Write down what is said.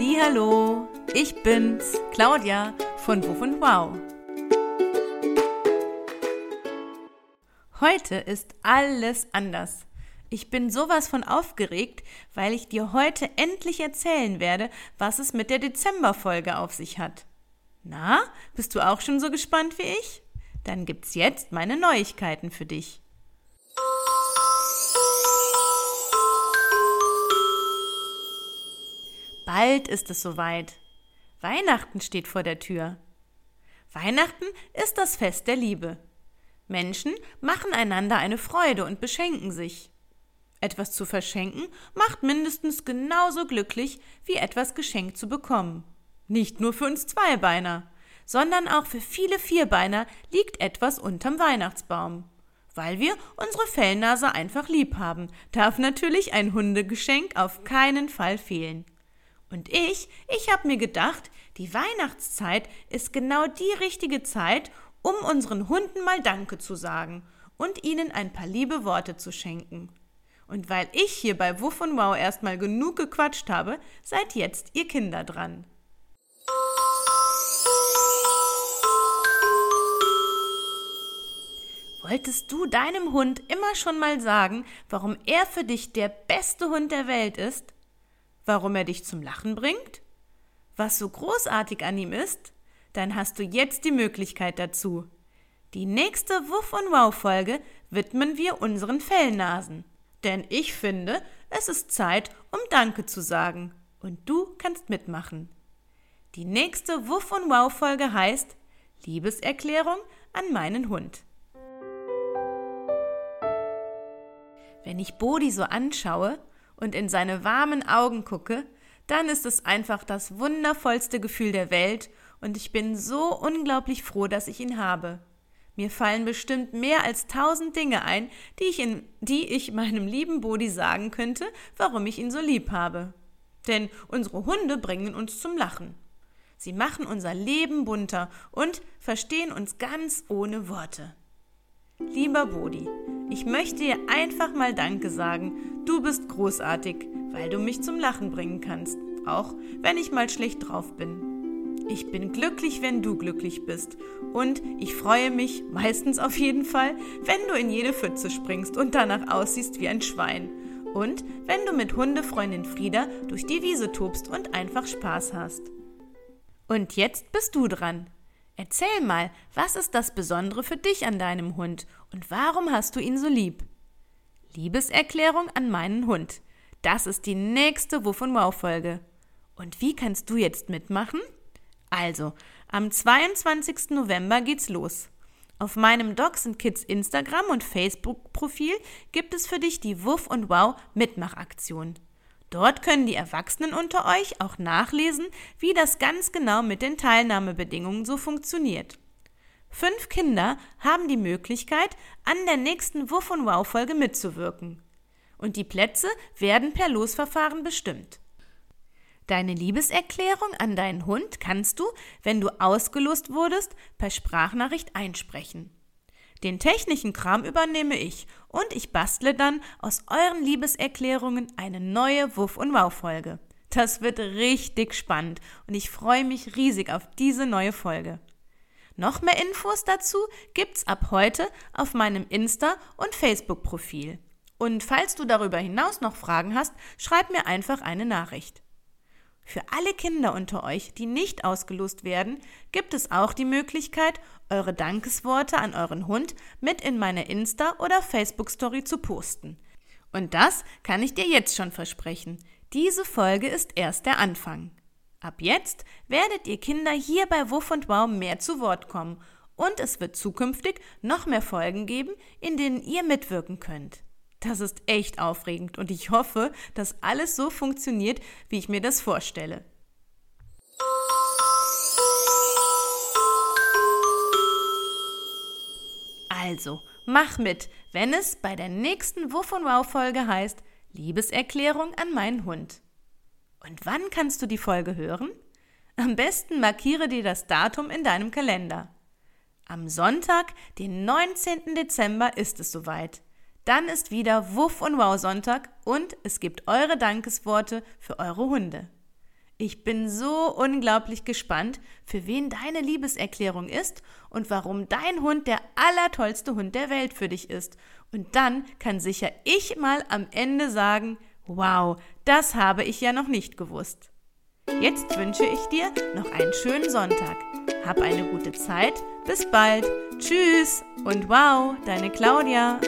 Hallo, ich bin's, Claudia von Wuff und Wow. Heute ist alles anders. Ich bin sowas von aufgeregt, weil ich dir heute endlich erzählen werde, was es mit der Dezemberfolge auf sich hat. Na, bist du auch schon so gespannt wie ich? Dann gibt's jetzt meine Neuigkeiten für dich. Bald ist es soweit. Weihnachten steht vor der Tür. Weihnachten ist das Fest der Liebe. Menschen machen einander eine Freude und beschenken sich. Etwas zu verschenken macht mindestens genauso glücklich, wie etwas geschenkt zu bekommen. Nicht nur für uns Zweibeiner, sondern auch für viele Vierbeiner liegt etwas unterm Weihnachtsbaum. Weil wir unsere Fellnase einfach lieb haben, darf natürlich ein Hundegeschenk auf keinen Fall fehlen. Und ich, ich habe mir gedacht, die Weihnachtszeit ist genau die richtige Zeit, um unseren Hunden mal Danke zu sagen und ihnen ein paar liebe Worte zu schenken. Und weil ich hier bei Wuff und Wow erstmal genug gequatscht habe, seid jetzt ihr Kinder dran. Wolltest du deinem Hund immer schon mal sagen, warum er für dich der beste Hund der Welt ist? Warum er dich zum Lachen bringt? Was so großartig an ihm ist? Dann hast du jetzt die Möglichkeit dazu. Die nächste Wuff und Wow Folge widmen wir unseren Fellnasen. Denn ich finde, es ist Zeit, um Danke zu sagen. Und du kannst mitmachen. Die nächste Wuff und Wow Folge heißt Liebeserklärung an meinen Hund. Wenn ich Bodi so anschaue, und in seine warmen Augen gucke, dann ist es einfach das wundervollste Gefühl der Welt und ich bin so unglaublich froh, dass ich ihn habe. Mir fallen bestimmt mehr als tausend Dinge ein, die ich, in, die ich meinem lieben Bodi sagen könnte, warum ich ihn so lieb habe. Denn unsere Hunde bringen uns zum Lachen. Sie machen unser Leben bunter und verstehen uns ganz ohne Worte. Lieber Bodi, ich möchte dir einfach mal Danke sagen. Du bist großartig, weil du mich zum Lachen bringen kannst, auch wenn ich mal schlecht drauf bin. Ich bin glücklich, wenn du glücklich bist. Und ich freue mich, meistens auf jeden Fall, wenn du in jede Pfütze springst und danach aussiehst wie ein Schwein. Und wenn du mit Hundefreundin Frieda durch die Wiese tobst und einfach Spaß hast. Und jetzt bist du dran. Erzähl mal, was ist das Besondere für dich an deinem Hund und warum hast du ihn so lieb? Liebeserklärung an meinen Hund. Das ist die nächste Wuff und Wow Folge. Und wie kannst du jetzt mitmachen? Also, am 22. November geht's los. Auf meinem Dogs and Kids Instagram und Facebook Profil gibt es für dich die Wuff und Wow Mitmachaktion. Dort können die Erwachsenen unter euch auch nachlesen, wie das ganz genau mit den Teilnahmebedingungen so funktioniert. Fünf Kinder haben die Möglichkeit, an der nächsten Wuff und Wow Folge mitzuwirken. Und die Plätze werden per Losverfahren bestimmt. Deine Liebeserklärung an deinen Hund kannst du, wenn du ausgelost wurdest, per Sprachnachricht einsprechen. Den technischen Kram übernehme ich und ich bastle dann aus euren Liebeserklärungen eine neue Wuff und Wow Folge. Das wird richtig spannend und ich freue mich riesig auf diese neue Folge. Noch mehr Infos dazu gibt's ab heute auf meinem Insta- und Facebook-Profil. Und falls du darüber hinaus noch Fragen hast, schreib mir einfach eine Nachricht. Für alle Kinder unter euch, die nicht ausgelost werden, gibt es auch die Möglichkeit, eure Dankesworte an euren Hund mit in meine Insta- oder Facebook-Story zu posten. Und das kann ich dir jetzt schon versprechen. Diese Folge ist erst der Anfang. Ab jetzt werdet ihr Kinder hier bei Wuff und Wow mehr zu Wort kommen und es wird zukünftig noch mehr Folgen geben, in denen ihr mitwirken könnt. Das ist echt aufregend und ich hoffe, dass alles so funktioniert, wie ich mir das vorstelle. Also, mach mit, wenn es bei der nächsten Wuff und Wow Folge heißt Liebeserklärung an meinen Hund. Und wann kannst du die Folge hören? Am besten markiere dir das Datum in deinem Kalender. Am Sonntag, den 19. Dezember, ist es soweit. Dann ist wieder Wuff und Wow Sonntag und es gibt eure Dankesworte für eure Hunde. Ich bin so unglaublich gespannt, für wen deine Liebeserklärung ist und warum dein Hund der allertollste Hund der Welt für dich ist. Und dann kann sicher ich mal am Ende sagen, wow, das habe ich ja noch nicht gewusst. Jetzt wünsche ich dir noch einen schönen Sonntag. Hab eine gute Zeit. Bis bald. Tschüss und wow, deine Claudia.